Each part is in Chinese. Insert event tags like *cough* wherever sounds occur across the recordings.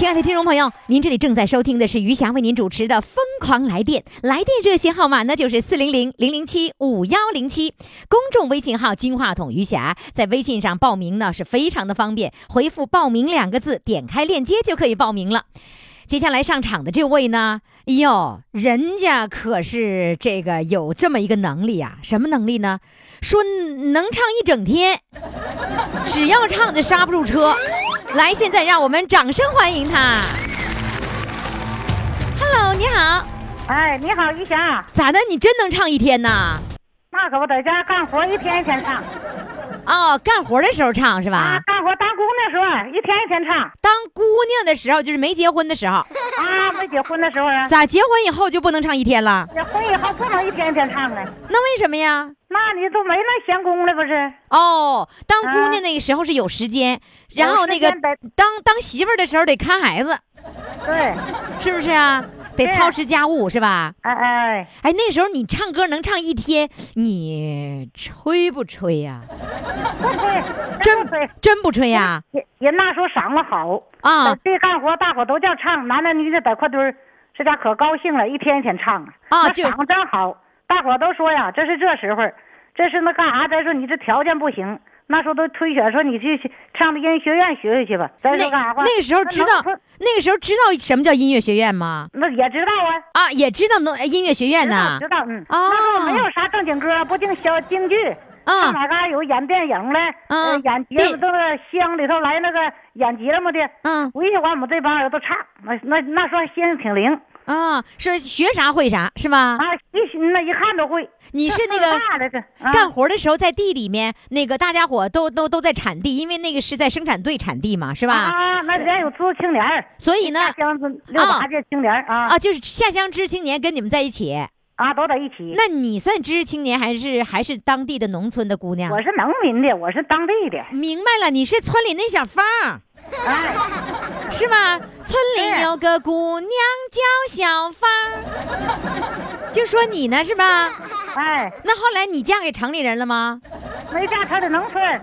亲爱的听众朋友，您这里正在收听的是余霞为您主持的《疯狂来电》，来电热线号码呢就是四零零零零七五幺零七，公众微信号“金话筒余霞”，在微信上报名呢是非常的方便，回复“报名”两个字，点开链接就可以报名了。接下来上场的这位呢，哎呦，人家可是这个有这么一个能力啊，什么能力呢？说能唱一整天，只要唱就刹不住车。来，现在让我们掌声欢迎他。Hello，你好，哎，你好，于霞，咋的？你真能唱一天呐？那可不在家干活，一天一天唱哦，干活的时候唱是吧？啊，干活当姑娘的时候，一天一天唱当姑娘的时候，就是没结婚的时候，啊，没结婚的时候啊，咋结婚以后就不能唱一天了？结婚以后不能一天一天唱了，那为什么呀？那你都没那闲工了不是？哦，当姑娘那个时候是有时间，然后那个当当媳妇儿的时候得看孩子，对，是不是啊？得操持家务是吧？哎哎，哎，那时候你唱歌能唱一天，你吹不吹呀、不吹，真不吹，真不吹呀、人人那时候嗓子好。啊。在地干活，大伙都叫唱，男的女的在块堆儿，这家可高兴了，一天一天唱啊。就嗓子真好，大伙都说呀，这是这时候，这是那干啥？再说你这条件不行。那时候都推选说你去去唱的音乐学院学学去吧。再那说干啥话？那个时候知道那个时候知道什么叫音乐学院吗？那也知道啊。啊，也知道农音乐学院呢知。道，嗯，啊那时候没有啥正经歌，不净小京剧，啊上哪嘎有演电影的，嗯呃，演节对目都是乡里头来那个演节目的，嗯围下完我们这帮人都唱，那那那时候心思挺灵啊，说学啥会啥是吧？啊，一那一看都会。你是那个干活的时候在地里面，那个大家伙都都都在产地，因为那个是在生产队产地嘛，是吧？啊，那人有知青年儿，所以呢，下乡子六八届青年儿啊啊，就是下乡知青年跟你们在一起。啊，都在一起。那你算知识青年还是还是当地的农村的姑娘？我是农民的，我是当地的，明白了，你是村里那小芳是吧？村里有个姑娘叫小芳，就说你呢是吧？哎，那后来你嫁给城里人了吗？没嫁他在农村，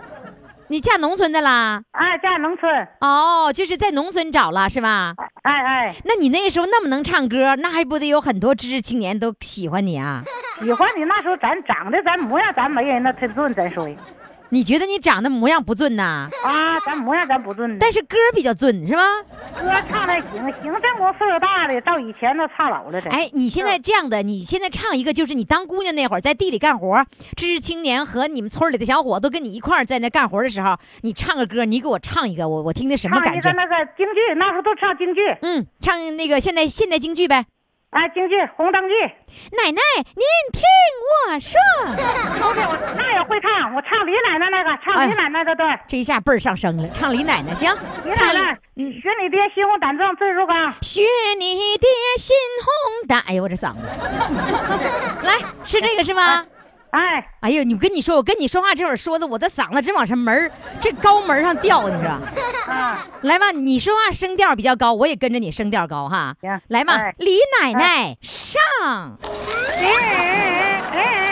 你嫁农村的啦？哎，嫁农村，哦，就是在农村找了是吧？哎哎，那你那个时候那么能唱歌，那还不得有很多知识青年都喜欢你啊？喜欢你那时候咱长得咱模样咱没人那忒准，咱说你觉得你长得模样不俊呐？啊，咱模样咱不俊，但是歌比较俊是吧？歌唱的行行，这么岁数大的，到以前都唱老了这。哎，你现在这样的，你现在唱一个，就是你当姑娘那会儿在地里干活，知识青年和你们村里的小伙都跟你一块儿在那干活的时候，你唱个歌，你给我唱一个，我我听听什么感觉？唱一个那个京剧，那时候都唱京剧，嗯，唱那个现代现代京剧呗。啊，京剧红灯记，奶奶，您听我说，*laughs* 我那也会唱，我唱李奶奶那个，唱李奶奶的段儿。这一下倍儿上升了，唱李奶奶行，李奶奶，嗯，学你爹心红胆壮志如钢。学你爹心红胆，哎呦我这嗓子，*laughs* 来是这个是吗？哎，哎哎呦，你我跟你说，我跟你说话这会儿说的，我的嗓子直往上门儿，*laughs* 这高门上吊，你知道？啊，来吧，你说话声调比较高，我也跟着你声调高哈行。来嘛哎，李奶奶上。哎哎，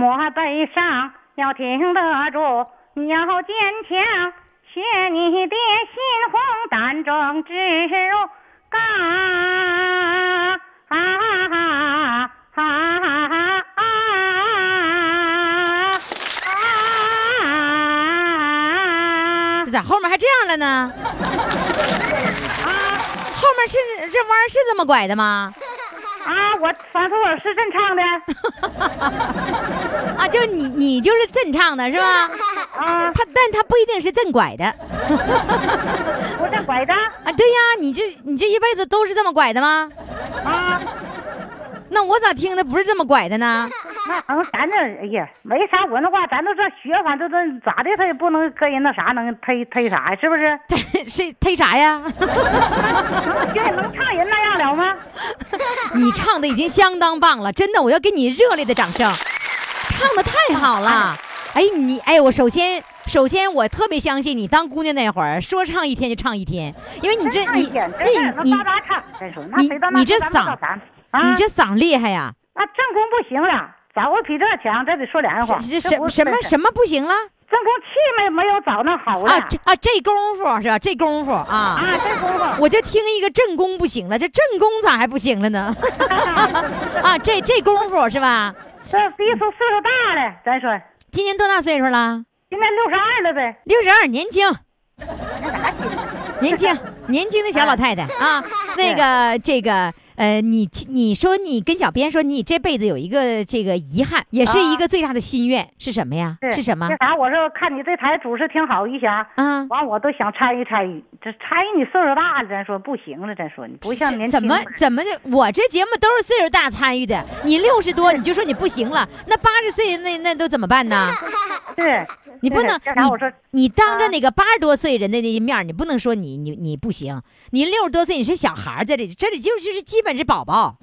莫悲伤，要挺得住，你要坚强。学你的心红胆壮志如钢啊啊啊！这咋后面还这样了呢？后面是这弯儿是这么拐的吗？啊，我反正我是正唱的 *laughs* 啊，就你你就是正唱的是吧？*laughs* 啊，他但他不一定是正拐的 *laughs* 我正拐的啊。对呀，你这你这一辈子都是这么拐的吗？啊，那我咋听的不是这么拐的呢？那咱这哎呀没啥文化，咱都这学反正这咋的，他也不能跟人那啥能忒忒啥呀，是不是？*laughs* 是忒啥呀？*laughs* 能学能唱人那样了吗？你唱的已经相当棒了，真的，我要给你热烈的掌声，唱的太好了。哎，你哎，我首先首先我特别相信你当姑娘那会儿，说唱一天就唱一天，因为你这你那你谁到那你这嗓你这嗓厉害呀！啊正宫不行了，找个比这强，这得说两句话。什什么什么不行了正宫气没没有找那好了啊？这啊这功夫是吧？这功夫啊！啊，这功夫我就听一个正宫不行了，这正宫咋还不行了呢？*laughs* 啊，这这功夫是吧？这逼出岁数大了，咱说今年多大岁数了？今年六十二了呗，六十二，年轻，*laughs* 年轻，年轻的小老太太啊。*laughs* 那个，这个，呃，你你说你跟小编说，你这辈子有一个这个遗憾，也是一个最大的心愿是什么呀？是什么那？啥，我说看你这台主持挺好，一下，啊？完我都想参与参与。这参与你岁数大了，咱说不行了，咱说你不像年轻怎么怎么的？我这节目都是岁数大参与的，你六十多你就说你不行了，那八十岁那那都怎么办呢？*laughs* 对，你不能你你当着啊那个八十多岁人的那面，你不能说你你你不行，你六十多岁你是小孩在这里，这里就就是基本是宝宝，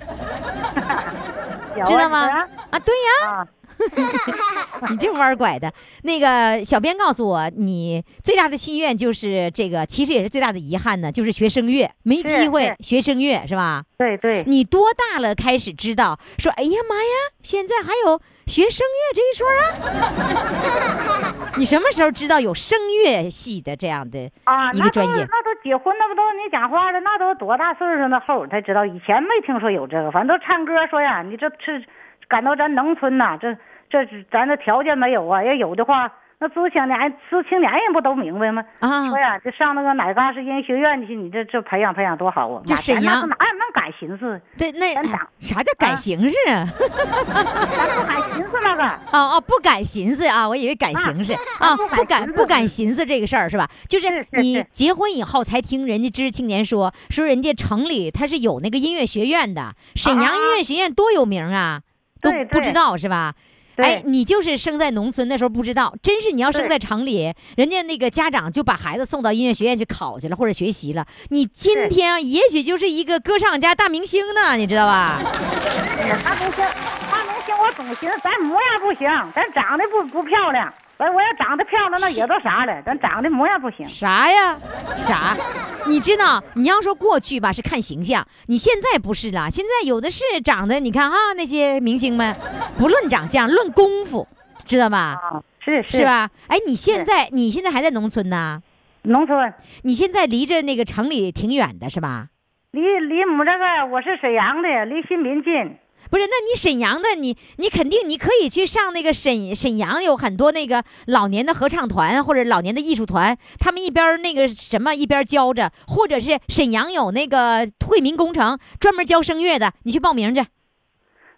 知道吗？啊对呀、啊，*laughs* 你这弯儿拐的。那个小编告诉我，你最大的心愿就是这个，其实也是最大的遗憾呢，就是学声乐，没机会学声乐是吧？对对，你多大了开始知道说，哎呀妈呀，现在还有学声乐这一说啊？你什么时候知道有声乐系的这样的啊，一个专业？那都结婚，那不都你讲话了？那都多大岁数那后才知道，以前没听说有这个。反正都唱歌说呀，你这是赶到咱农村呐，这这咱这条件没有啊。要有的话，那知青年知青年人不都明白吗？啊说呀，就上那个哪嘎是音乐学院去，你这这培养培养多好啊！沈阳哪有那敢寻思？对，那啥叫改形式啊？咱不敢寻思那个。*laughs* 哦哦，不敢寻思啊，我以为改形式啊，不敢不敢寻思这个事儿是吧？就是你结婚以后才听人家知识青年说，说人家城里他是有那个音乐学院的，沈阳音乐学院多有名啊，都不知道是吧？对哎，你就是生在农村，那时候不知道，真是你要生在城里，人家那个家长就把孩子送到音乐学院去考去了，或者学习了。你今天啊也许就是一个歌唱家、大明星呢，你知道吧？哎呀，那不行，那明星我总寻思咱模样不行，咱长得不不漂亮。完我要长得漂亮，那也都啥了，咱长得模样不行。啥呀？啥？你知道，你要说过去吧是看形象，你现在不是了，现在有的是长得，你看哈那些明星们，不论长相，论功夫，知道吧？啊，是是是？吧？哎，你现在你现在还在农村呢？农村，你现在离着那个城里挺远的是吧？离离我们这个我是沈阳的，离新民近。不是，那你沈阳的你你肯定你可以去上那个沈沈阳有很多那个老年的合唱团或者老年的艺术团，他们一边儿那个什么一边儿教着，或者是沈阳有那个惠民工程专门教声乐的，你去报名去。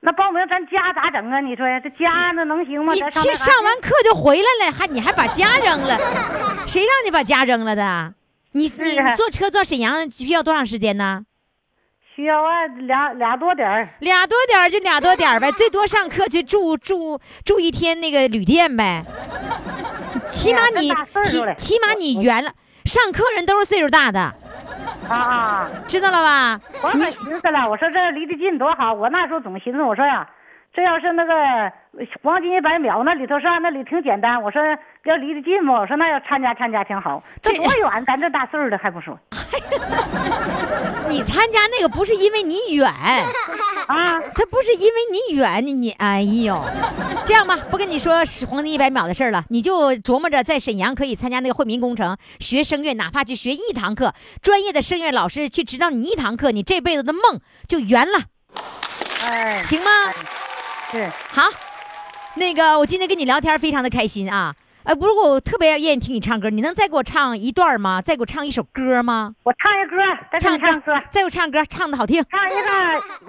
那报名咱家咋整啊？你说呀，这家那能行吗？你去上完课就回来了，还你还把家扔了？*laughs* 谁让你把家扔了的？你你坐车坐沈阳需要多长时间呢？需要啊，俩俩多点儿。俩多点儿就俩多点儿呗，*laughs* 最多上课去住住住一天那个旅店呗。*laughs* 起码你起起码你圆了，上课人都是岁数大的，啊啊！知道了吧？我可寻思了，我说这离得近多好。我那时候总寻思，我说呀，这要是那个黄金一百秒，那里头上那里挺简单。我说要离得近嘛，我说那要参加参加挺好。这这多远？咱这大岁数的还不说 *laughs* 你参加那个不是因为你远，*laughs* 啊？他不是因为你远，你你哎呦，这样吧，不跟你说是黄金一百秒的事儿了，你就琢磨着在沈阳可以参加那个惠民工程学声乐，哪怕就学一堂课，专业的声乐老师去指导你一堂课，你这辈子的梦就圆了，哎，行吗？是好，那个我今天跟你聊天非常的开心啊。呃，不过我特别愿意听你唱歌，你能再给我唱一段吗？再给我唱一首歌吗？我唱一歌，再唱一唱歌，再给我唱歌，唱的好听。唱一个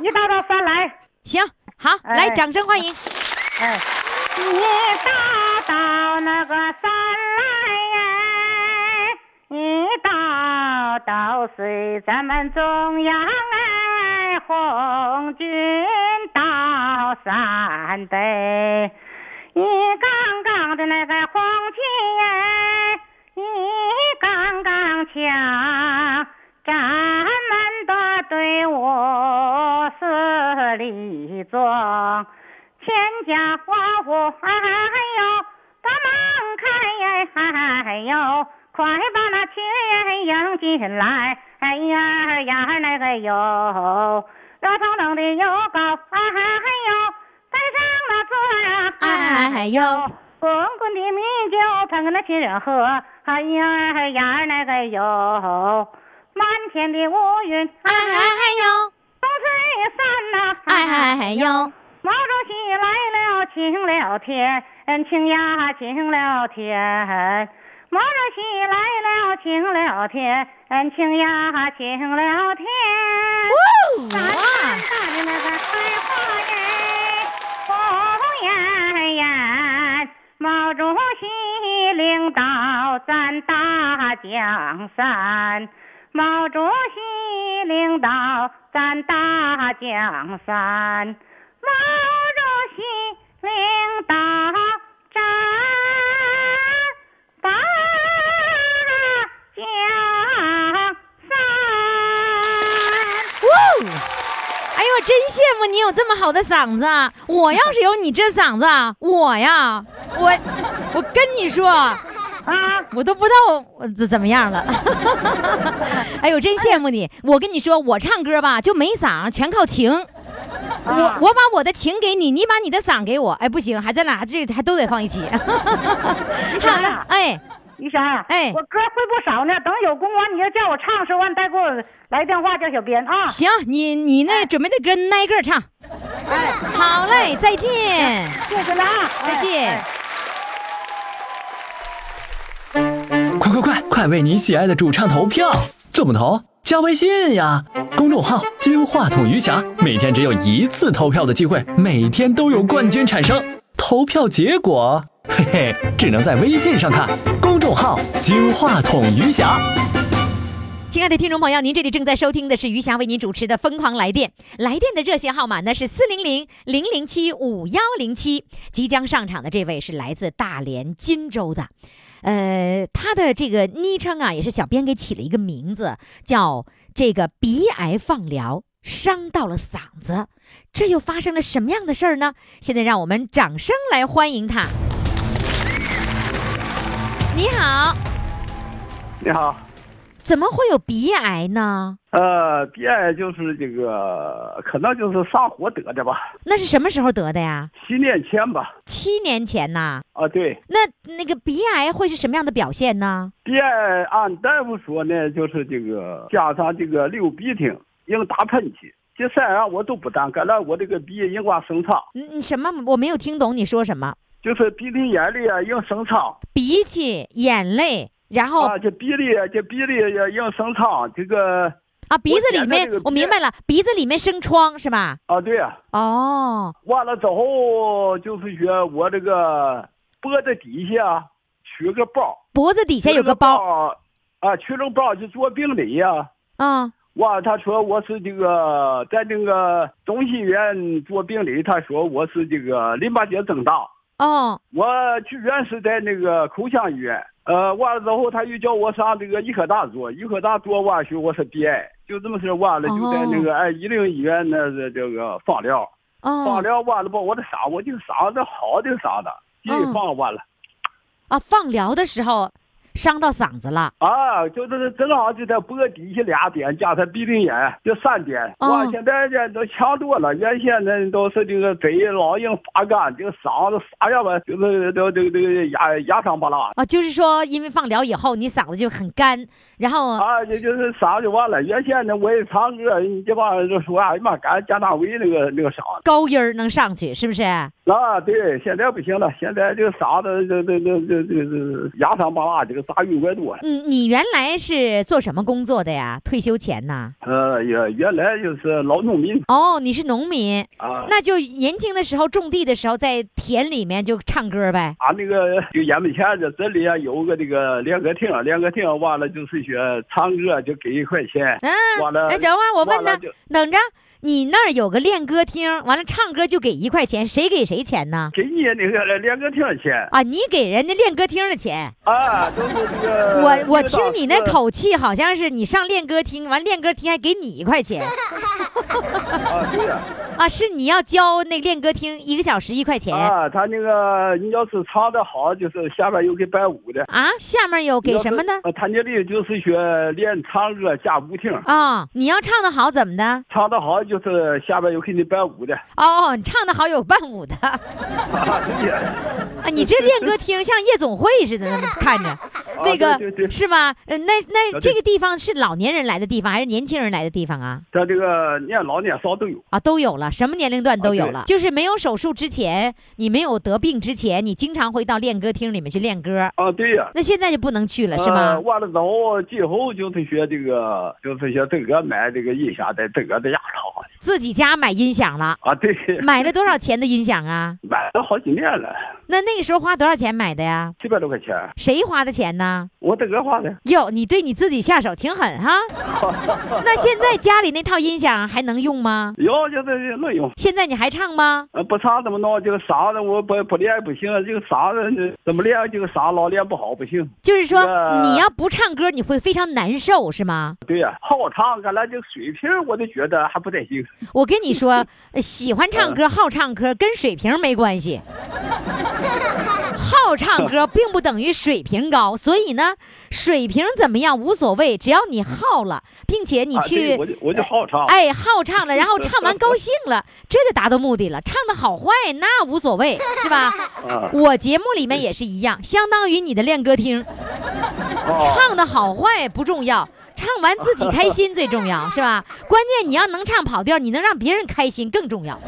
一道道山来。行，好，哎来，掌声欢迎。哎，一大道那个山来哎，一道道随咱们中央哎，红军到陕北，一杠杠的那个红旗哎，一杠杠枪，咱们的队伍是力壮。千家万户，哎呦，大门开，哎呦，快把那亲迎进来，哎呀呀那个哟，热腾腾的油糕，哎呦，带上那桌呀，哎呦，滚滚的米酒捧给那亲人喝，哎呀呀那个哟，满天的乌云，哎呦，风吹散呐，哎呦，毛主席来了，晴了天，晴呀晴了天。毛主席来了，晴了天，晴呀晴了天。大哇！大的那个开花耶，红艳艳。毛主席领导咱大江山，毛主席领导咱大江山，毛主席领导呦，我真羡慕你有这么好的嗓子啊！我要是有你这嗓子啊，我呀，我我跟你说，啊，我都不知道我怎怎么样了。*laughs* 哎呦，真羡慕你！我跟你说，我唱歌吧就没嗓，全靠情。我啊我把我的情给你，你把你的嗓给我。哎，不行，还咱俩这还都得放一起。*laughs* 好了，哎，于霞，哎我歌会不少呢，等有功完你要叫我唱时候，完再给我来电话叫小编啊。行，你你那准备的歌挨个唱。哎，好嘞，再见。谢谢了啊，再见哎快快快，快为你喜爱的主唱投票！怎么投？加微信呀，公众号“金话筒余霞”，每天只有一次投票的机会，每天都有冠军产生。投票结果，嘿嘿，只能在微信上看。公众号“金话筒余霞”。亲爱的听众朋友，您这里正在收听的是余霞为您主持的《疯狂来电》，来电的热线号码呢是四零零零零七五幺零七。即将上场的这位是来自大连金州的，呃，他的这个昵称啊，也是小编给起了一个名字，叫这个鼻癌放疗伤到了嗓子，这又发生了什么样的事儿呢？现在让我们掌声来欢迎他。你好，你好，怎么会有鼻癌呢？呃，鼻癌就是这个，可能就是上火得的吧，那是什么时候得的呀？七年前吧。七年前呐。啊，对，那那个鼻癌会是什么样的表现呢？鼻癌按大夫说呢，就是这个加上这个流鼻涕，硬打喷嚏，这三样我都不干，干了我这个鼻硬管生疮，你你什么？我没有听懂你说什么。就是鼻涕眼泪啊硬生疮鼻涕、眼泪，然后啊，这鼻涕这鼻涕也硬生疮，这个啊鼻子里面我明白了，鼻子里面生疮是吧？啊对呀、哦，完了之后就是说我这个脖子底下取个包，脖子底下有个包包啊，取了个包就做病理呀、啊，哇，他说我是这个在那个中心医院做病理，他说我是这个淋巴结增大。哦，我去院是在那个口腔医院，呃，完了之后他又叫我上这个医科大做，医科大做完去我是鼻癌，就这么事完了，就在那个哎一零医院那是这个放疗，放哦，疗完了把我的嗓，我这个嗓子好的嗓子，一嗯放完了。啊，放疗的时候伤到嗓子了。啊，就是正好就在脖底下俩点，加上鼻顶眼就三点。哦哇，现在这都强多了。原先呢都是这个嘴老硬发干，这个嗓子啥样吧，就是都这个这个哑哑伤巴拉。啊，就是说，因为放疗以后，你嗓子就很干，然后啊，就就是嗓子就完了。原先呢，我也唱歌，你这帮人就说哎呀妈，赶加大伟那个那个嗓子。高音儿能上去，是不是？啊，对，现在不行了，现在这个嗓子这这这这这这哑伤巴拉，这个杂音怪多了。嗯，你原来是做什么工作的呀？退休前呐？呃，原原来就是老农民哦，你是农民，啊。那就年轻的时候种地的时候，在田里面就唱歌呗。啊，那个就眼门前这这里啊有个这个练歌厅，练歌厅完了就是说唱歌就给一块钱，嗯，完了哎，小花，我问呢完了就，等着，你那儿有个练歌厅，完了唱歌就给一块钱，谁给谁钱呢？给你那个练歌厅的钱啊，你给人家练歌厅的钱。啊，都是这个。我我听你那口气，好像是你上练歌厅，完练歌厅还给你一块钱啊，对呀、*laughs* 啊？是你要交那练歌厅一个小时一块钱啊，他那个你要是唱的好，就是下面有给伴舞的。啊？下面有给什么呢？呃他那里就是说练唱歌加舞厅，啊，你要唱的好怎么的？唱的好就是下边有给你伴舞的。哦，你唱的好有伴舞的 *laughs* 啊！你这练歌厅像夜总会似的，那么看着，那个是吧？呃，那那这个地方是老年人来的地方，还是年轻人来的地方啊？他这个年老年少都有。啊，都有了，什么年龄段都有了。就是没有手术之前，你没有得病之前，你经常会到练歌厅里面去练歌。啊，对呀。那现在就不能去了，是吗呃？完了之后，今后就是学这个，就是学自个买这个音响在自个的压超自己家买音响了，啊，对，买了多少钱的音响啊？买了好几年了，那那个时候花多少钱买的呀？七百多块钱，谁花的钱呢？我这个花的。哟，你对你自己下手挺狠哈。*laughs* 那现在家里那套音响还能用吗？有就是能用，现在你还唱吗？呃，不唱怎么弄？这个嗓子我不不练不行，这个嗓子怎么练？这个嗓老练不好不行。就是说这个你要不唱歌，你会非常难受，是吗？对呀、好唱，看来这个水平我就觉得还不太行。我跟你说，*laughs* 呃喜欢唱歌、好唱歌跟水平没关系。*laughs* 好唱歌并不等于水平高，所以呢，水平怎么样无所谓，只要你好了，并且你啊，去啊，我就我就好唱。哎，好唱了，然后唱完 *laughs* 高兴了，这就达到目的了。唱的好坏那无所谓，*laughs* 是吧？啊，我节目里面也是一样，相当于你的练歌厅，哦唱的好坏不重要，唱完自己开心最重要，是吧？*laughs* 关键你要能唱跑调，你能让别人开心更重要。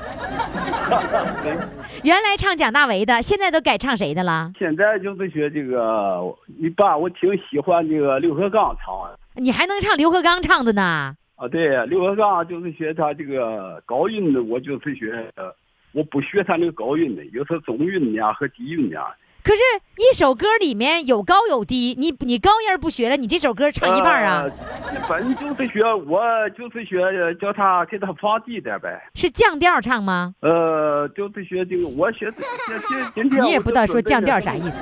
*laughs* 原来唱蒋大为的，现在都改唱谁的了？现在就是学这个，一般我挺喜欢这个刘和刚唱的。你还能唱刘和刚唱的呢？啊，对，刘和刚就是学他这个高音的，我就是学，呃我不学他那个高音的，有时候中韵呀和低韵呀。可是，一首歌里面有高有低，你你高音不学了，你这首歌唱一半啊？呃反正就是学，我就是学呃叫他给他放低点呗。是降调唱吗？呃，就是学这个，我学今今今天你也不知道说降调啥意思。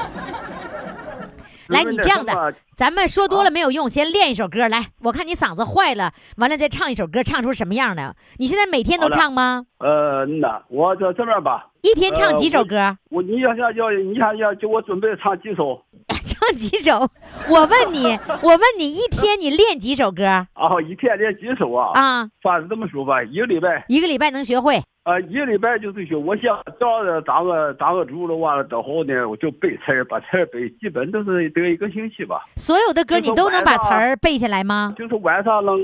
准来，你这样的，咱们说多了没有用，先练一首歌来。我看你嗓子坏了，完了再唱一首歌，唱出什么样的？你现在每天都唱吗？呃，嗯呐，我这这边吧，一天唱呃几首我歌？我你要要要你想要叫我准备唱几首 *laughs* 唱几首？我问你，我问你，一天你练几首歌 *laughs* 啊？一天练几首啊？啊？反正这么说吧，一个礼拜一个礼拜能学会？啊，一个礼拜就是学。我想找着当个当个主了，完了之后呢，我就背词儿，把词儿背，基本都是得一个星期吧。所有的歌你都能把词儿背下来吗？就是晚上能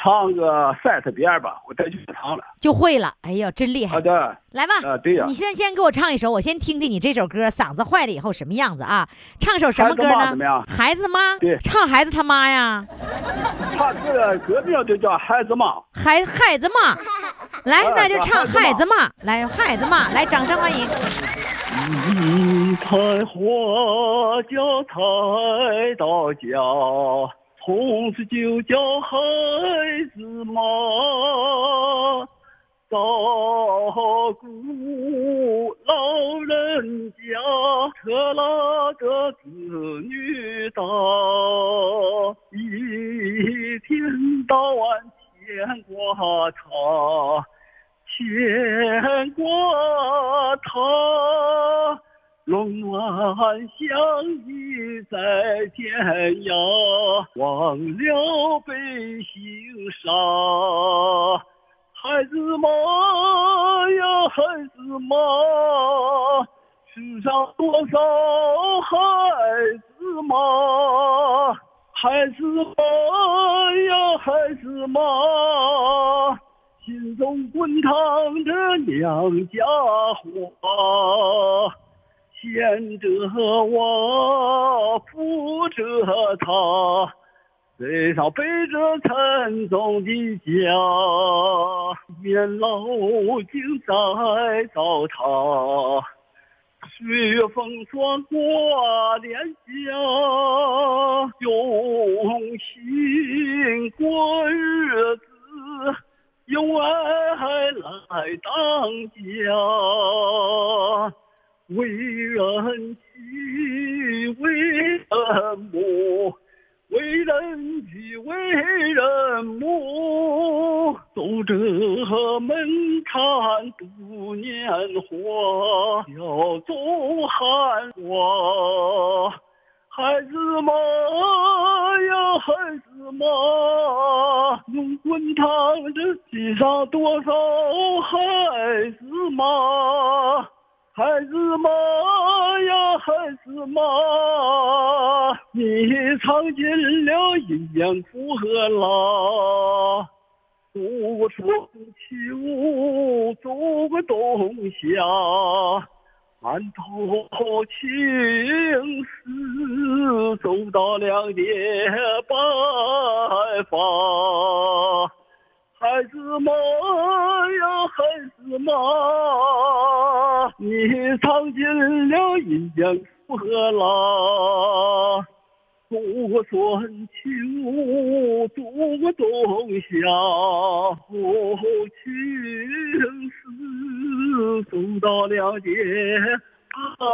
唱个三四遍吧，我再去唱了。就会了。哎呦，真厉害！好的，来吧，啊对呀你现在先给我唱一首，我先听听你这首歌嗓子坏了以后什么样子啊？唱首什么歌呢孩子妈怎么样？孩子妈，对唱孩子他妈呀，他这个歌名就叫孩子妈。孩孩子妈，*laughs* 来，啊那就唱孩孩子子妈，来孩子嘛，来，掌声欢迎。一采花叫采到家，从此就叫孩子妈。照顾老人家，可那个子女大，一天到晚牵挂他。牵挂他，冷暖相依在天涯，忘了悲心杀。孩子妈呀，孩子妈，世上多少孩子妈，孩子妈呀，孩子妈。心中滚烫着娘家话，牵着我，扶着他，背上背着沉重的家，年老竟在糟塌。岁月风霜挂脸颊，用心过日子。用爱来当家，为人妻，为人母，为人妻，为人母，守着门槛度年华，笑中含花。孩子妈呀，孩子妈，用滚烫这地上多少孩子妈？孩子妈呀，孩子妈，你尝尽了阴间苦和辣。走过春秋，走过冬夏。满头青丝，走到两鬓白发。孩子妈呀，孩子妈，你尝尽了阴间苦和辣。走过春秋，走过冬夏，后青丝，走到两鬓白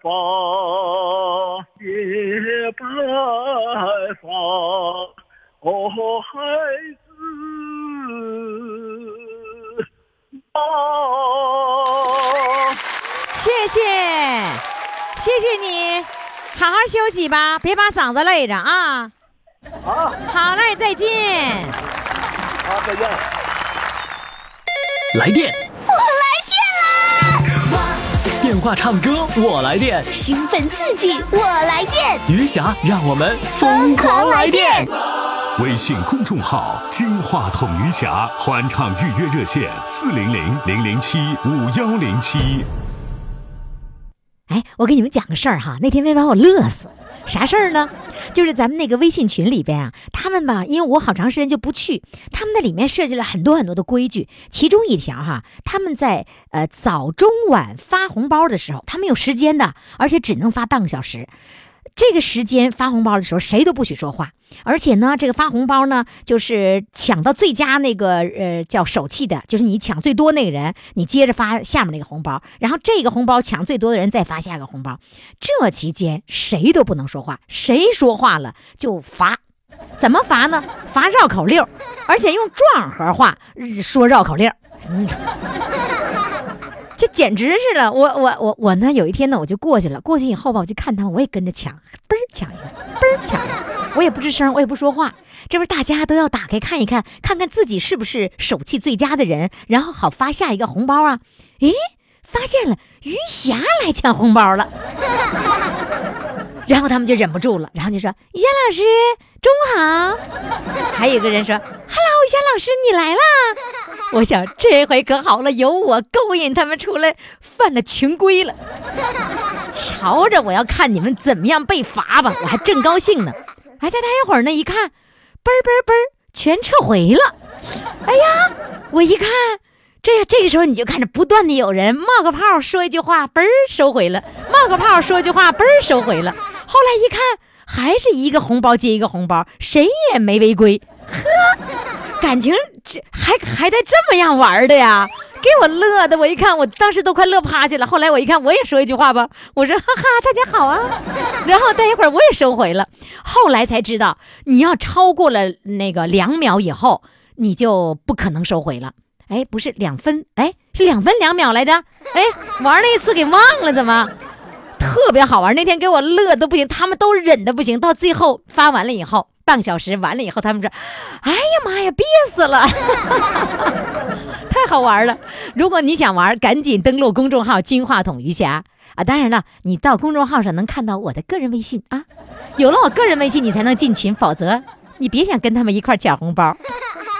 发，鬓白发，哦，孩子啊。谢谢，谢谢你，好好休息吧，别把嗓子累着啊。好，好嘞，再见。好，再见。来电，我来电啦！电话唱歌，我来电。兴奋刺激，我来电，余霞，让我们疯狂来电！微信公众号“金话筒余霞”欢唱预约热线：四零零零零七五幺零七。哎，我给你们讲个事儿哈，那天没把我乐死。啥事儿呢？就是咱们那个微信群里边啊，他们吧，因为我好长时间就不去，他们那里面设计了很多很多的规矩，其中一条哈，他们在呃早中晚发红包的时候，他们有时间的，而且只能发半个小时。这个时间发红包的时候，谁都不许说话，而且呢，这个发红包呢，就是抢到最佳那个呃叫手气的，就是你抢最多那个人，你接着发下面那个红包，然后这个红包抢最多的人再发下个红包。这期间谁都不能说话，谁说话了就罚。怎么罚呢？罚绕口令，而且用壮和话说绕口令。这简直是了，我我我我呢，有一天呢，我就过去了，过去以后吧，我就看他，我也跟着抢，嘣抢一个，嘣抢一个。我也不吱声，我也不说话。这不是大家都要打开看一看，看看自己是不是手气最佳的人，然后好发下一个红包啊？诶，发现了余霞来抢红包了，*laughs* 然后他们就忍不住了，然后就说：“于霞老师，中午好。”还有个人说：“Hello，于霞老师，你来啦！”我想这回可好了，有我勾引他们出来犯了群规了。瞧着我要看你们怎么样被罚吧，我还正高兴呢。还在待一会儿呢，一看，嘣嘣嘣，全撤回了。哎呀，我一看，这这个时候你就看着不断的有人冒个泡说一句话，嘣儿收回了；冒个泡说一句话，嘣儿收回了。后来一看，还是一个红包接一个红包，谁也没违规。呵，*laughs* 感情这还还带这么样玩的呀？给我乐的，我一看，我当时都快乐趴下了。后来我一看，我也说一句话吧，我说哈哈，大家好啊。*laughs* 然后待一会儿我也收回了。后来才知道，你要超过了那个两秒以后，你就不可能收回了。哎，不是两分，哎，是两分两秒来着。哎，玩了一次给忘了，怎么？特别好玩，那天给我乐的不行，他们都忍的不行。到最后发完了以后，半个小时完了以后，他们说：“哎呀妈呀，憋死了！” *laughs* 太好玩了！如果你想玩，赶紧登录公众号“金话筒余霞”啊！当然了，你到公众号上能看到我的个人微信啊。有了我个人微信，你才能进群，否则你别想跟他们一块儿抢红包。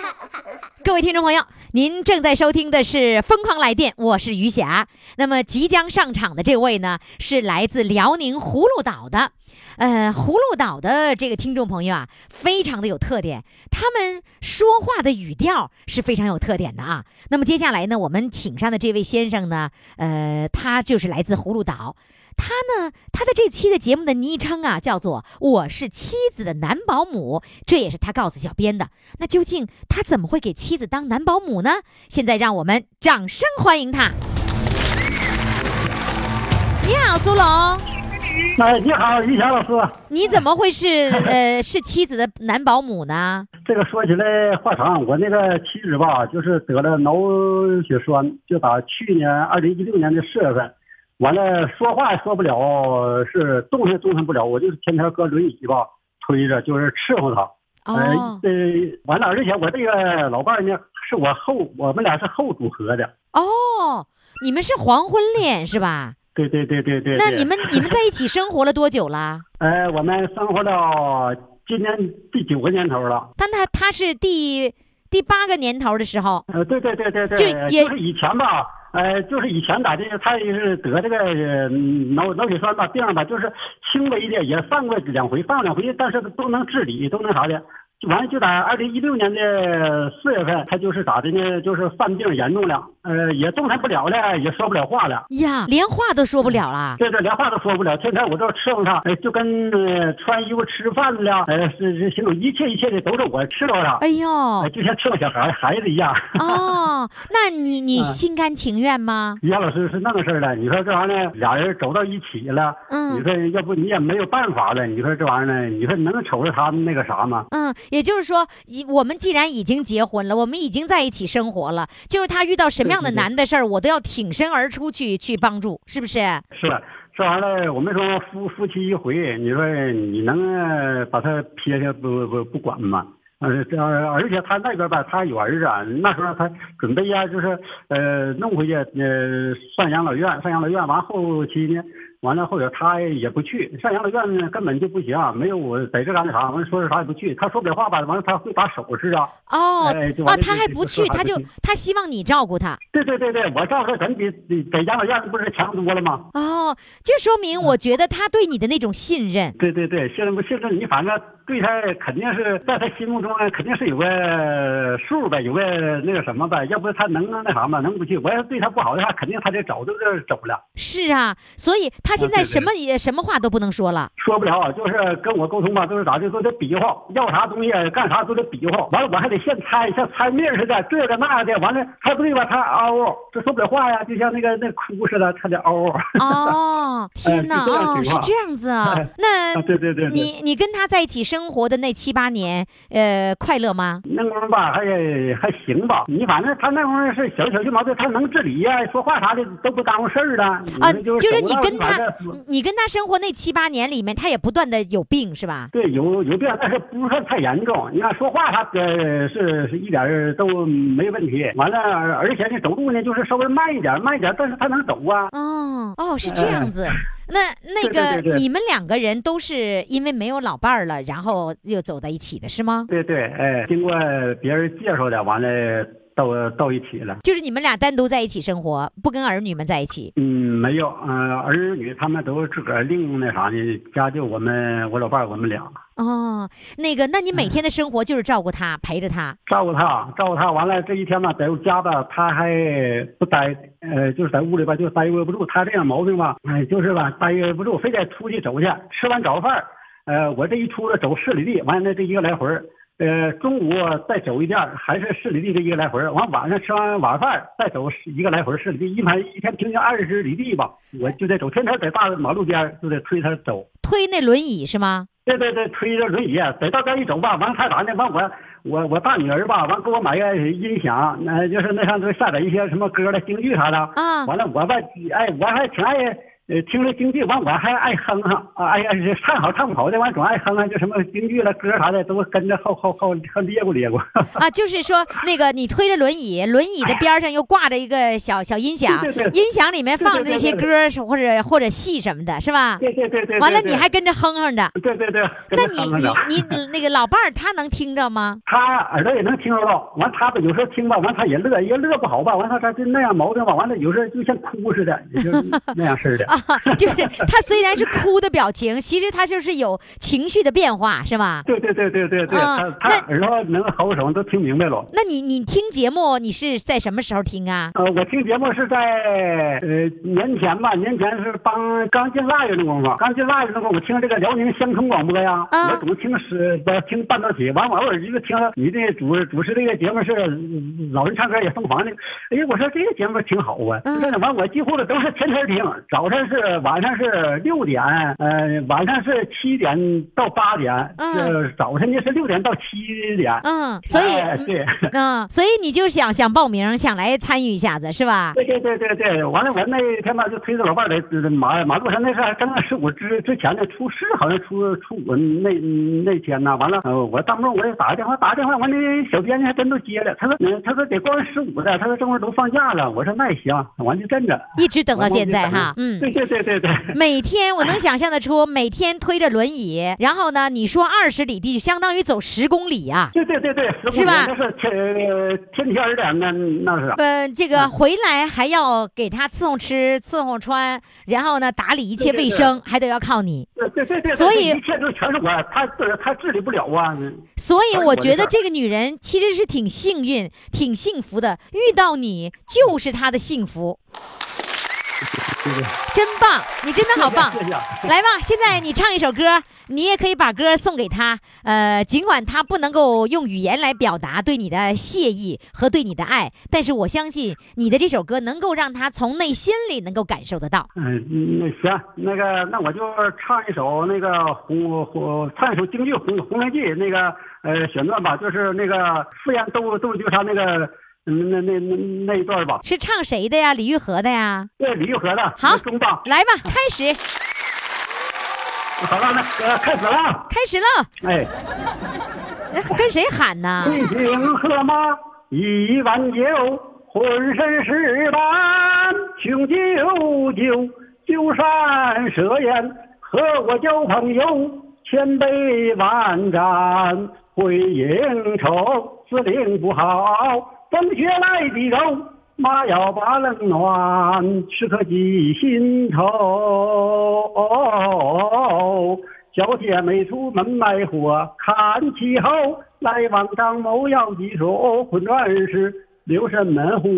*laughs* 各位听众朋友，您正在收听的是《疯狂来电》，我是余霞。那么即将上场的这位呢，是来自辽宁葫芦岛的，呃，葫芦岛的这个听众朋友啊，非常的有特点，他们说话的语调是非常有特点的啊。那么接下来呢，我们请上的这位先生呢，呃，他就是来自葫芦岛。他呢，他的这期的节目的昵称啊，叫做“我是妻子的男保姆”，这也是他告诉小编的。那究竟他怎么会给妻子当男保姆呢？现在让我们掌声欢迎他。你好，苏龙，哎，你好，于霞老师。你怎么会是 *laughs* 呃是妻子的男保姆呢？这个说起来话长，我那个妻子吧，就是得了脑血栓，就打去年二零一六年的四月份，完了说话说不了，是动弹动弹不了，我就是天天搁轮椅吧推着，就是伺候他。呃哦呃，完了，而且我这个老伴儿呢，是我后，我们俩是后组合的。哦，你们是黄昏恋是吧？对对对对对。那你们 *laughs* 你们在一起生活了多久了？呃，我们生活到今年第九个年头了。但他他是第第八个年头的时候，呃，对对对对对，就也就是以前吧，呃，就是以前咋的，他也是得这个脑脑血栓吧病吧，就是轻微的，也犯过两回，犯过两回，但是都能治理，都能啥的。就完了，就在二零一六年的四月份，他就是咋的呢？就是犯病严重了，呃，也动弹不了了，也说不了话了。呀，连话都说不了了。对对，连话都说不了，天天我这伺候他，哎，就跟呃穿衣服、吃饭了，呃，是是行，一切一切的都是我伺候他，哎呦，哎，就像伺候小孩孩子一样。哦，那你你嗯心甘情愿吗？于霞老师是那个事儿了，你说这玩意儿呢，俩人走到一起了，嗯你说要不你也没有办法了，你说这玩意儿呢，你说能瞅着他们那个啥吗？嗯，也就是说，以我们既然已经结婚了，我们已经在一起生活了，就是他遇到什么样的难的事儿，我都要挺身而出去去帮助，是不是？是吧？这玩意儿，我们说夫夫妻一回，你说你能呃把他撇下不不不管吗？呃，这而且他那边吧，他有儿子啊，那时候他准备呀，就是呃弄回去，呃上养老院，上养老院完后期呢，完了后边他也不去，上养老院呢根本就不行，没有我在这干那啥，完了说是啥也不去，他说不了话吧，完了他会打手势啊，哦，哦，哎啊他还不去，他就他希望你照顾他。对对对对，我照顾他咱比比在养老院不是强多了吗？哦，这说明嗯我觉得他对你的那种信任。对对对，现在不信任你反正对他肯定是在他心目中呢，肯定是有个数呗，有个那个什么呗，要不他能那啥吗？能不去？我要对他不好的话，肯定他得早就这走了。是啊，所以他现在什么也什么话都不能说了。说不了，就是跟我沟通吧，都是咋的，都得比划，要啥东西干啥都得比划。完了，我还得现猜，像猜命似的，这个那个的。完了，猜不对吧？他嗷嗷，这说不了话呀，就像那个那哭似的，他得嗷嗷。哦，天哪！是这样哦，是这样子啊哎。那啊对对对对你你跟他在一起生活的那七八年，呃，快乐吗？那功夫吧，还还行吧。你反正他那功夫是小小的毛病，他能治理呀、说话啥的都不耽误事儿的。啊，就是你跟他反你跟他生活那七八年里面，他也不断的有病是吧？对，有有病，但是不算太严重。你看说话，他呃是是一点儿都没问题。完了，而且呢，走路呢就是稍微慢一点，慢一点，但是他能走啊。哦哦，是这样子。那那个对对你们两个人都是因为没有老伴儿了，然后又走在一起的是吗？对对，哎，经过别人介绍的，完了到到一起了。就是你们俩单独在一起生活，不跟儿女们在一起。嗯，没有，嗯、儿女他们都自个儿另那啥呢，家就我们我老伴儿我们俩哦，那个，那你每天的生活就是照顾他，陪着他。照顾他，照顾他。完了这一天吧，在家吧，他还不待，呃，就是在屋里吧，就待窝不住。他这样毛病吧，哎，就是吧，待窝不住，非得出去走去。吃完早饭，呃，我这一出来走十里地，完了这一个来回儿呃，中午再走一遍，还是十里地的一个来回儿完晚上吃完晚饭再走一个来回儿十里地，一盘一天平均二十里地吧，我就得走，天天在大马路边儿就得推他走。推那轮椅是吗？对对对，推着轮椅，得到这一走吧，完他咋呢？完我我我大女儿吧，完给我买个音响，那就是那上头下载一些什么歌的京剧啥的。啊完了我吧，哎，我还挺爱呃听着京剧，完我还爱哼哼，啊哎呀，是唱好唱不好的，完总爱哼哼，就什么京剧了歌啥的都跟着后后后后咧咕咧咕。啊，就是说 *laughs* 那个你推着轮椅，轮椅的边上又挂着一个小小音响，音响里面放着那些歌是或者或者戏什么的，是吧？对对对对。完了你还跟着哼哼的，对对对，那你你你那个老伴儿他能听着吗？他耳朵也能听着到，完他吧有时候听吧，完他也乐，也乐不好吧，完他他就那样毛病吧，完了有时候就像哭似的，也就那样似的。*laughs* 啊，*laughs* 就是他虽然是哭的表情，其实他就是有情绪的变化，是吧？对对对对对对，啊他他耳朵能好手都听明白了。那你你听节目，你是在什么时候听啊？呃，我听节目是在呃年前吧，年前是刚刚进腊月那功夫，刚进腊月那功夫，我听这个辽宁乡村广播呀，啊我总听是我听半导体，完我偶尔就听你这主主持这个节目是嗯老人唱歌也疯狂的，哎呀，我说这个节目挺好啊，嗯真的完我几乎的都是天天听，早上是晚上是六点，呃晚上是七点到八点，嗯是早晨呢是六点到七点，嗯，所以哎对。嗯，所以你就想想报名，想来参与一下子，是吧？对对对对对，完了我那天吧就推着老伴儿在马马路上，那是还正月十五之之前的，初四好像初初五那那天呢，完了呃我当中我也打个电话，打个电话完那小编呢还真都接了，他说嗯他说得过完十五的，他说这会儿都放假了，我说那也行，完就真着一直等到现在哈，嗯。对 *laughs* 对对对对。每天我能想象得出，每天推着轮椅，然后呢，你说二十里地就相当于走十公里啊。对对对对，是吧那是天呃天天儿的，那那是。呃，这个回来还要给他伺候吃、伺候穿，然后呢打理一切卫生，还得要靠你。对对对对，所以一切都全是我，他他治理不了啊。所以我觉得这个女人其实是挺幸运、挺幸福的，遇到你就是她的幸福，真棒！你真的好棒。谢谢。来吧，现在你唱一首歌，你也可以把歌送给他。呃，尽管他不能够用语言来表达对你的谢意和对你的爱，但是我相信你的这首歌能够让他从内心里能够感受得到。嗯，那行，那个那我就唱一首那个红红，唱一首京剧《红红莲记》那个呃选段吧，就是那个四言都都就他那个嗯那那那那一段吧，是唱谁的呀？李玉和的呀？对李玉和的好中棒，来吧，开始，好了，那呃开始了啊，开始了。哎，呃跟谁喊呢？一瓶喝马一碗酒，浑身是胆，雄赳赳，酒山设宴，和我交朋友，千杯万盏会应酬。司令不好，风雪来的柔，马要把冷暖，时刻记心头。小姐妹出门卖货，看气候。来往张某要记住，混乱时留神门户。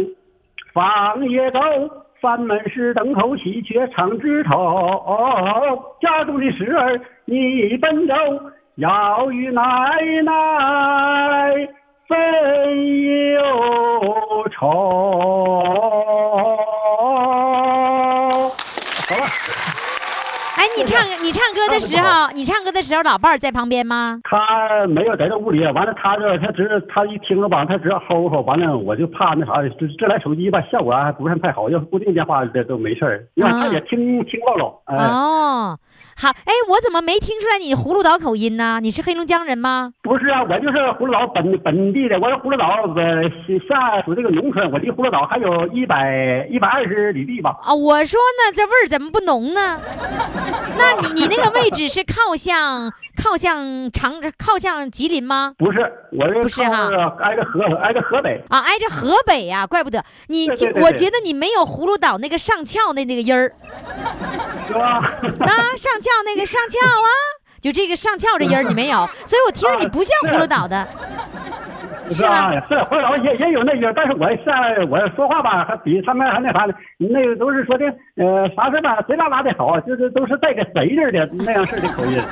放野狗，翻门时等候喜鹊唱枝头。家中的事儿你奔走，要与奶奶分忧愁。好了。哎，你唱你唱歌的时候，你唱歌的时候，老伴儿在旁边吗？他没有在这屋里，完了他这他只是他一听了吧，他只要吼吼，完了我就怕那啥，这这来手机吧，效果还不是太好，要是固定电话这都没事儿，因为他也听听到了，哎，哦，好，哎，我怎么没听出来你葫芦岛口音呢？你是黑龙江人吗？不是啊，我就是葫芦岛本本地的，我是葫芦岛呃下属这个农村，我离葫芦岛还有一百一百二十里地吧。啊，我说呢，这味儿怎么不浓呢？那你你那个位置是靠向靠向长靠向吉林吗？不是，我不是哈靠挨着河挨着河北，啊，挨着河北呀、怪不得你对对对对我觉得你没有葫芦岛那个上翘的那个音儿 *laughs* 是吧？啊，上翘那个上翘啊，就这个上翘这音儿你没有，所以我听着你不像葫芦岛的。是啊？是葫芦岛也也有那些，但是我下来我说话吧，还比他们还那啥呢。那个都是说的，呃，啥事吧，谁拉拉的好，就是都是带个贼字的那样式的口音。*laughs*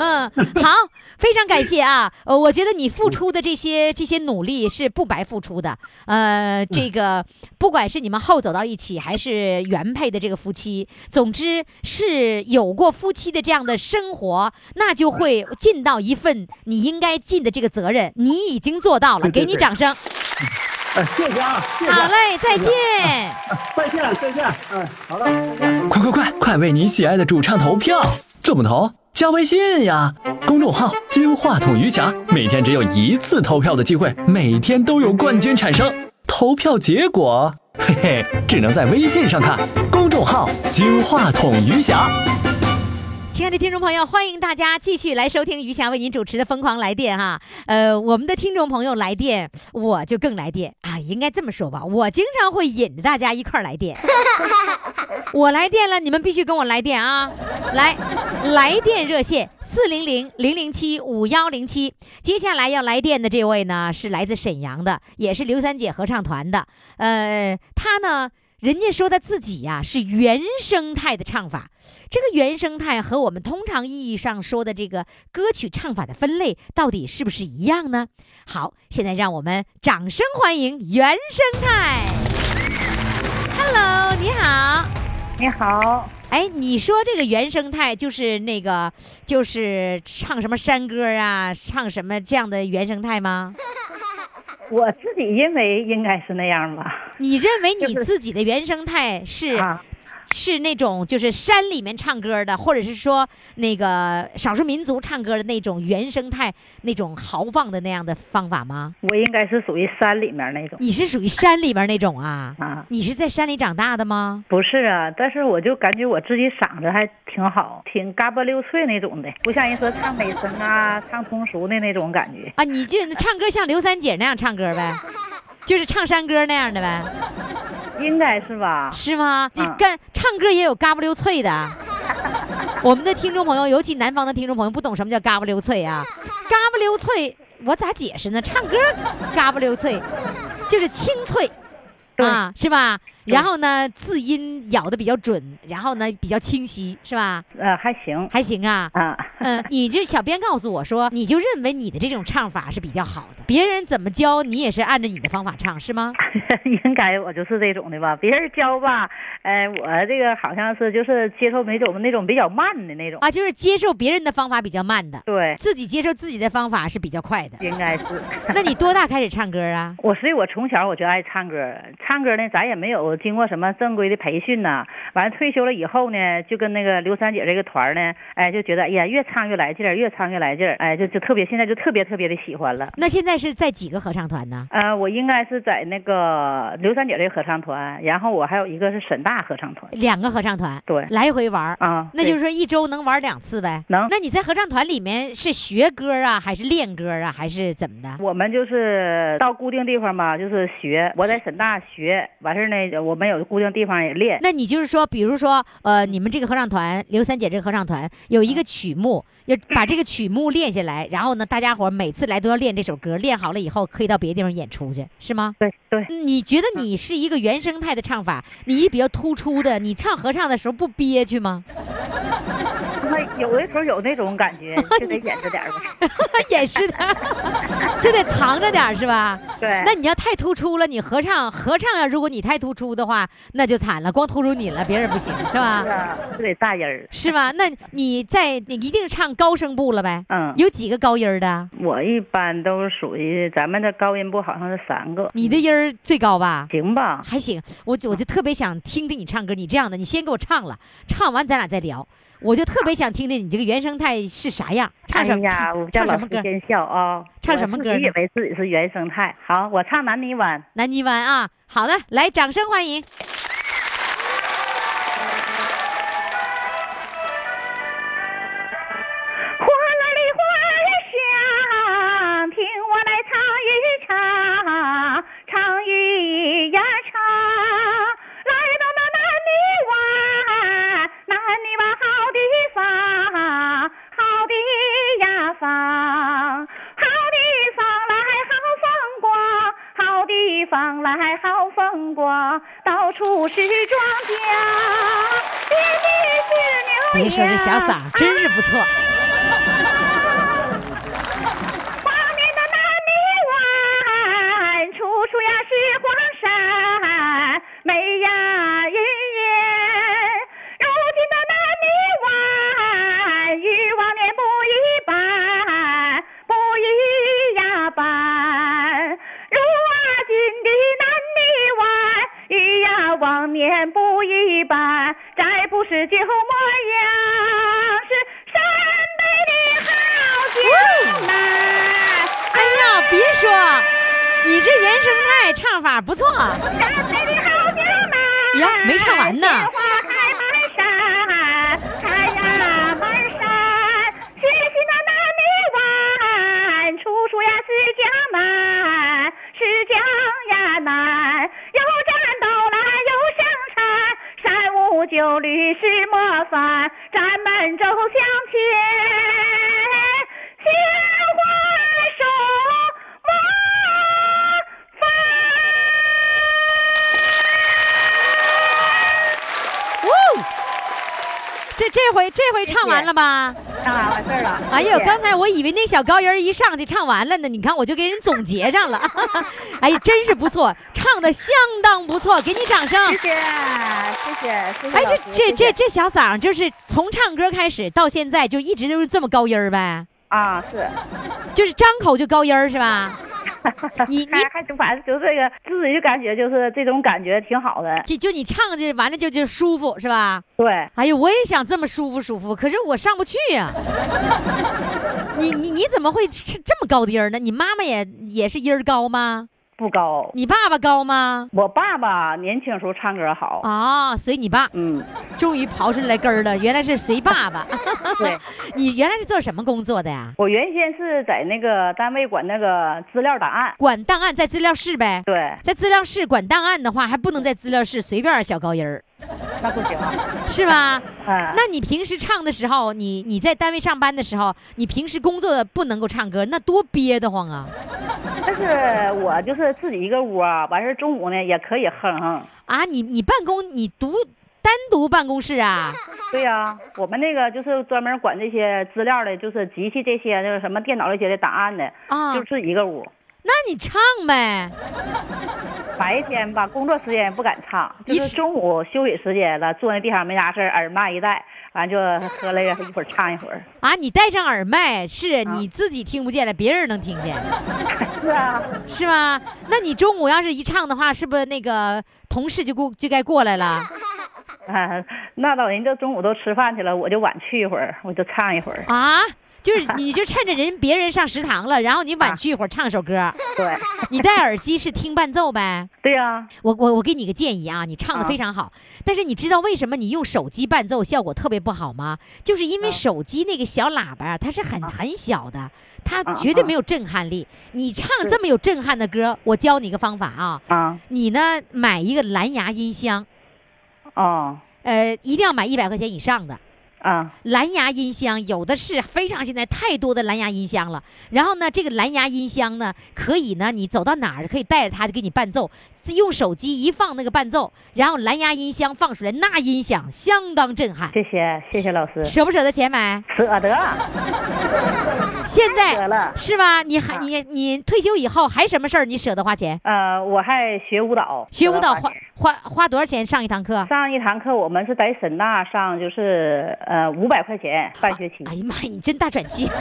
嗯，好，非常感谢啊！呃，我觉得你付出的这些这些努力是不白付出的。呃，这个不管是你们后走到一起，还是原配的这个夫妻，总之是有过夫妻的这样的生活，那就会尽到一份你应该尽的这个责任。你已经做到了，对对对给你掌声。哎，谢谢啊，谢谢。好嘞，再见。再见，再见。嗯，好了，再见。快快快，快为你喜爱的主唱投票！怎么投？加微信呀，公众号“金话筒余霞”，每天只有一次投票的机会，每天都有冠军产生。投票结果，嘿嘿，只能在微信上看。公众号“金话筒余霞”。亲爱的听众朋友，欢迎大家继续来收听余霞为您主持的《疯狂来电》哈。呃，我们的听众朋友来电，我就更来电啊，应该这么说吧，我经常会引着大家一块儿来电。*laughs* 我来电了，你们必须跟我来电啊！来，来电热线四零零零零七五幺零七。接下来要来电的这位呢，是来自沈阳的，也是刘三姐合唱团的。呃，他呢。人家说他自己呀、是原生态的唱法，这个原生态和我们通常意义上说的这个歌曲唱法的分类到底是不是一样呢？好，现在让我们掌声欢迎原生态。Hello，你好。你好，哎，你说这个原生态就是那个，就是唱什么山歌啊，唱什么这样的原生态吗？*laughs* *laughs* 我自己认为应该是那样吧。你认为你自己的原生态是、啊，是那种就是山里面唱歌的，或者是说那个少数民族唱歌的那种原生态那种豪放的那样的方法吗？我应该是属于山里面那种你是属于山里面那种啊？啊。你是在山里长大的吗？不是啊，但是我就感觉我自己嗓子还挺好，挺嘎巴溜脆那种的，不像人说唱美声啊、唱通俗的那种感觉。啊，你就唱歌像刘三姐那样唱歌呗，就是唱山歌那样的呗，应该是吧？是吗？你嗯干唱歌也有嘎不溜脆的。*laughs* 我们的听众朋友，尤其南方的听众朋友，不懂什么叫嘎不溜脆啊？嘎不溜脆，我咋解释呢？唱歌嘎不溜脆，就是清脆对啊，是吧？对然后呢，字音咬的比较准，然后呢比较清晰，是吧？呃，还行还行啊。啊。嗯，*laughs* 你这小编告诉我说，你就认为你的这种唱法是比较好的，别人怎么教你也是按照你的方法唱，是吗？*laughs* 应该我就是这种的吧，别人教吧，呃，*laughs* 我这个好像是就是接受那种那种比较慢的那种，啊，就是接受别人的方法比较慢的，对，自己接受自己的方法是比较快的。应该是。那你多大开始唱歌啊？我所以，我从小我就爱唱歌，唱歌呢，咱也没有经过什么正规的培训呐。完了退休了以后呢，就跟那个刘三姐这个团呢，哎，就觉得哎呀，越唱越来劲儿，越唱越来劲儿，哎，就就特别现在就特别特别的喜欢了。那现在是在几个合唱团呢？呃，我应该是在那个刘三姐这个合唱团，然后我还有一个是沈大合唱团。两个合唱团，对来回玩儿。啊，那就是说一周能玩两次呗？能那你在合唱团里面是学歌啊，还是练歌啊，还是怎么的？我们就是到固定地方吧，就是学。我在沈大学完事儿呢，我们有固定地方也练。那你就是说，比如说，呃，你们这个合唱团，刘三姐这个合唱团有一个曲目，*laughs* 要把这个曲目练下来，然后呢，大家伙每次来都要练这首歌，练好了以后可以到别的地方演出去，是吗？对对，你觉得你是一个原生态的唱法，你比较突出的，你唱合唱的时候不憋屈吗？有的时候有那种感觉，*laughs* 就得掩着点儿吧。掩饰的，就得藏着点儿是吧？对那你要太突出了，你合唱合唱呀，如果你太突出的话，那就惨了，光突出你了，别人不行是吧是？得大音儿。是吧？那你在你一定唱高声部了呗？嗯有几个高音儿的？我一般都是属于咱们的高音部，好像是三个。你的音儿最高吧？行吧？还行，我就我就特别想听听你唱歌。你这样的，你先给我唱了，唱完咱俩再聊。我就特别想听听你这个原生态是啥样，唱什么？哎呀，我唱什么歌？师见笑啊！唱什么歌呢我自以为自己是原生态。好，我唱南泥湾。南泥湾啊！好的，来，掌声欢迎。方来好风光，到处是庄稼，遍地是牛羊。别说这小嗓儿真是不错。*laughs* 你这原生态唱法不错。山北的好江南。呀没唱完呢鲜花开满山，开呀满山。学这这回这回唱完了吧？唱完完事儿了。哎呦，刚才我以为那小高音儿一上去唱完了呢，你看我就给人总结上了。*laughs* 哎呀，真是不错，唱的相当不错，给你掌声。谢谢，谢谢，谢谢哎，这这这这小嗓儿就是从唱歌开始到现在就一直都是这么高音儿呗，啊，是，就是张口就高音儿是吧？*laughs* 你你还还就反正就这个自己就感觉就是这种感觉挺好的，就就你唱的完了就就舒服是吧？对，哎呦，我也想这么舒服舒服，可是我上不去呀、*laughs* 你你你怎么会这这么高的音儿呢？你妈妈也也是音儿高吗？不高。你爸爸高吗？我爸爸年轻时候唱歌好，啊，随你爸，嗯，终于刨出来根儿了，原来是随爸爸。*laughs* 对，你原来是做什么工作的呀？我原先是在那个单位管那个资料档案，管档案在资料室呗。对，在资料室管档案的话，还不能在资料室随便小高音儿，那不行，是吗？嗯，那你平时唱的时候，你你在单位上班的时候，你平时工作不能够唱歌，那多憋得慌啊！但是我就是自己一个屋啊，完事儿中午呢也可以哼哼。啊，你你办公你独单独办公室啊？*laughs* 对呀、我们那个就是专门管这些资料的，就是机器这些那个什么电脑这些的档案的，啊就自己一个屋。那你唱呗。白天吧，工作时间不敢唱，就一是中午休息时间了，坐那地方没啥事儿，耳麦一戴，完就喝了一会儿唱一会儿。啊，你戴上耳麦，是你自己听不见了，别人能听见，*laughs* 是啊，是吗？那你中午要是一唱的话，是不是那个同事就过就该过来了？*laughs* 啊，那老人家中午都吃饭去了，我就晚去一会儿，我就唱一会儿。啊，就是你就趁着人别人上食堂了，然后你晚去一会儿唱首歌，对，*laughs* 你戴耳机是听伴奏呗？*laughs* 对呀、我我我给你个建议啊，你唱的啊。非常好，但是你知道为什么你用手机伴奏效果特别不好吗？就是因为啊。手机那个小喇叭啊它是很很小的，它绝对没有震撼力。你唱这么有震撼的歌，我教你一个方法啊，啊，你呢买一个蓝牙音箱，哦，呃，一定要买一百块钱以上的。啊，蓝牙音箱有的是非常现在太多的蓝牙音箱了。然后呢，这个蓝牙音箱呢，可以呢，你走到哪儿可以带着它就给你伴奏，用手机一放那个伴奏，然后蓝牙音箱放出来，那音响相当震撼。谢谢谢谢老师，舍不舍得钱买？舍得，*laughs* 现在。是吧？你还你你退休以后还什么事儿？你舍得花钱？呃，我还学舞蹈，学舞蹈花花花多少钱上一堂课？上一堂课，我们是在沈大上，就是呃五百块钱半学期，哎呀妈呀，你真大转机！*laughs*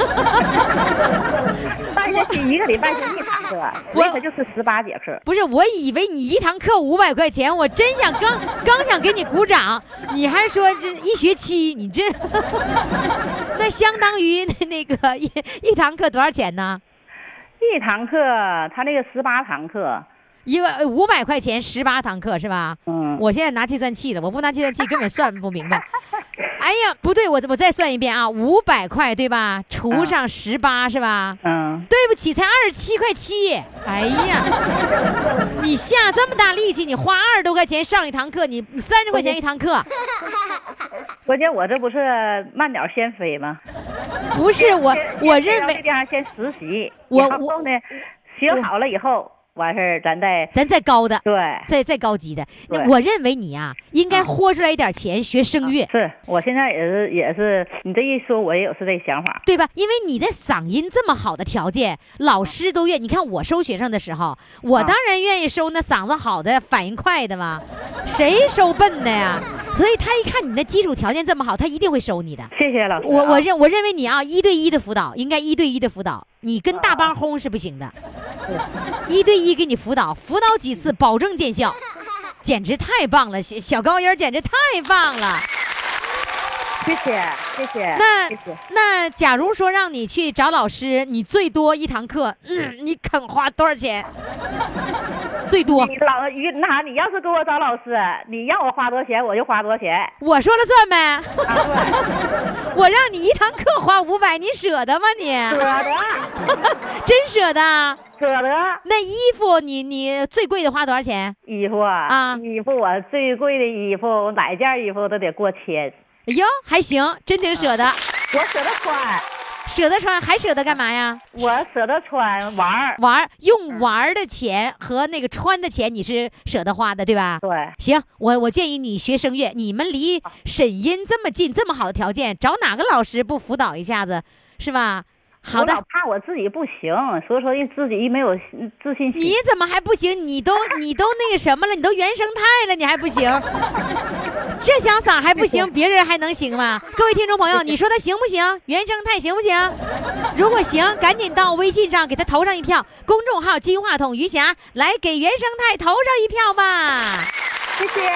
半学期一个礼拜就一堂课，我那可就是十八节课。不是，我以为你一堂课五百块钱，我真想刚 *laughs* 刚想给你鼓掌，你还说这一学期，你这那相当于那那个一一堂课多少钱呢？一堂课，他那个十八堂课，一个五百块钱十八堂课是吧？嗯，我现在拿计算器了，我不拿计算器根本算不明白。*laughs* 哎呀，不对，我我再算一遍啊，五百块对吧？除上十八是吧？嗯，对不起，才二十七块七。哎呀，*laughs* 你下这么大力气，你花二十多块钱上一堂课，你你三十块钱一堂课，*laughs* 关键我这不是慢鸟先飞吗？不是我，我认为这地方先实习，我然后呢，学好了以后，完事儿咱再咱再高的，对。再再高级的，那我认为你啊，应该豁出来一点钱学声乐。是我现在也是也是，你这一说，我也有是这想法。对吧？因为你的嗓音这么好的条件，老师都愿。你看我收学生的时候，我啊当然愿意收那嗓子好的、反应快的嘛，谁收笨的呀？所以他一看你的基础条件这么好，他一定会收你的。谢谢老师啊。我我认我认为你啊，一对一的辅导应该一对一的辅导，你跟大帮轰是不行的，*laughs* 一对一给你辅导，辅导几次保证见效，*laughs* 简直太棒了，小小高音简直太棒了。谢谢谢谢。那那假如说让你去找老师，你最多一堂课，嗯，你肯花多少钱？最多，你老于那啥，你要是给我找老师，你让我花多少钱，我就花多少钱。我说了算呗。*laughs* 我让你一堂课花五百，你舍得吗你？舍得 *laughs* 真舍得？舍得。那衣服你你最贵的花多少钱？衣服啊，啊衣服我最贵的衣服，哪件衣服都得过千，哎呦，还行，真挺舍得，我舍得穿，舍得穿，还舍得干嘛呀？我舍得穿玩儿。玩儿用玩儿的钱和那个穿的钱，你是舍得花的，对吧？对，行，我我建议你学声乐，你们离沈音这么近，这么好的条件，找哪个老师不辅导一下子，是吧？好的我老，怕我自己不行，所以说自己一没有自信心。你怎么还不行？你都你都那个什么了？你都原生态了，你还不行？这小嗓还不行，别人还能行吗？各位听众朋友，你说他行不行？原生态行不行？如果行，赶紧到微信上给他投上一票，公众号“金话筒余霞”来给原生态投上一票吧。谢谢，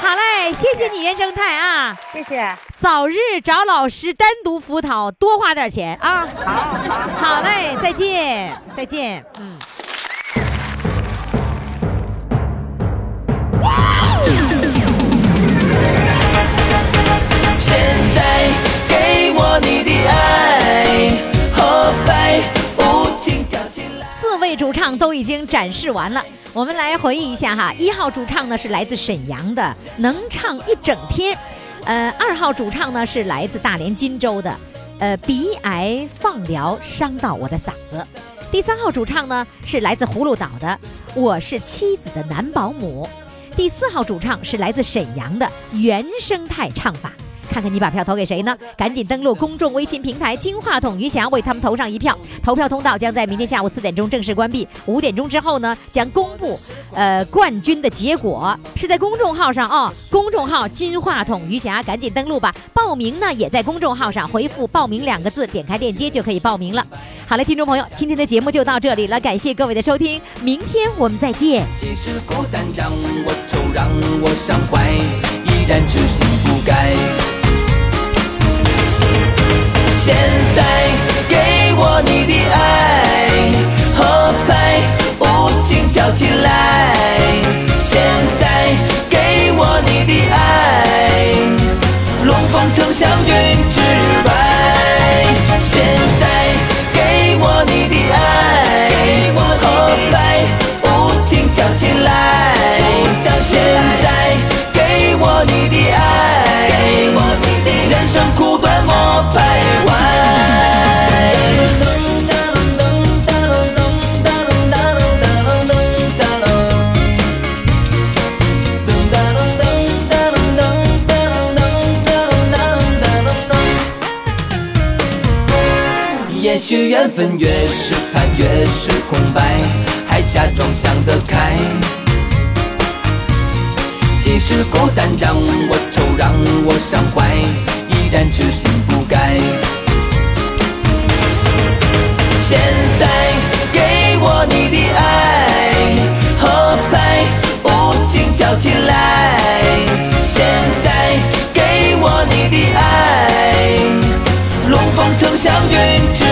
好嘞，谢谢你原生态啊！谢谢，早日找老师单独辅导，多花点钱啊！好好。好嘞，再见，再见，嗯。已经展示完了，我们来回忆一下哈。一号主唱呢是来自沈阳的，能唱一整天。呃，二号主唱呢是来自大连金州的，呃，鼻癌放疗伤到我的嗓子。第三号主唱呢是来自葫芦岛的，我是妻子的男保姆。第四号主唱是来自沈阳的原生态唱法。看看你把票投给谁呢？赶紧登录公众微信平台“金话筒余霞”，为他们投上一票。投票通道将在明天下午四点钟正式关闭，五点钟之后呢，将公布呃冠军的结果，是在公众号上啊、公众号“金话筒余霞”，赶紧登录吧。报名呢也在公众号上回复“报名”两个字，点开链接就可以报名了。好了，听众朋友，今天的节目就到这里了，感谢各位的收听，明天我们再见。即使孤单让我愁，让我伤怀，依然痴心不改。现在给我你的爱，合拍无尽跳起来。现在给我你的爱，龙凤呈祥云许缘分越是盼越是空白，还假装想得开。即使孤单让我愁，让我伤怀，依然痴心不改。现在给我你的爱，合拍舞情跳起来。现在给我你的爱，龙凤呈祥云之